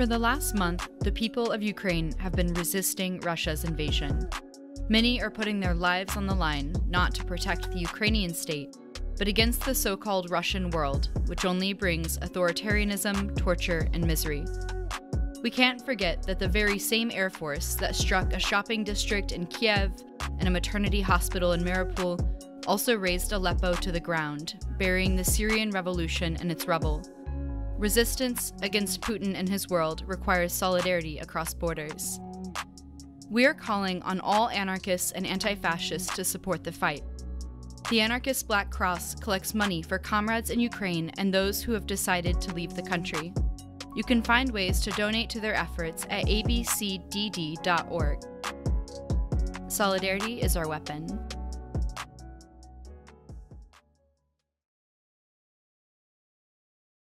For the last month, the people of Ukraine have been resisting Russia's invasion. Many are putting their lives on the line not to protect the Ukrainian state, but against the so called Russian world, which only brings authoritarianism, torture, and misery. We can't forget that the very same Air Force that struck a shopping district in Kiev and a maternity hospital in Mariupol also razed Aleppo to the ground, burying the Syrian revolution in its rubble. Resistance against Putin and his world requires solidarity across borders. We are calling on all anarchists and anti fascists to support the fight. The Anarchist Black Cross collects money for comrades in Ukraine and those who have decided to leave the country. You can find ways to donate to their efforts at abcdd.org. Solidarity is our weapon.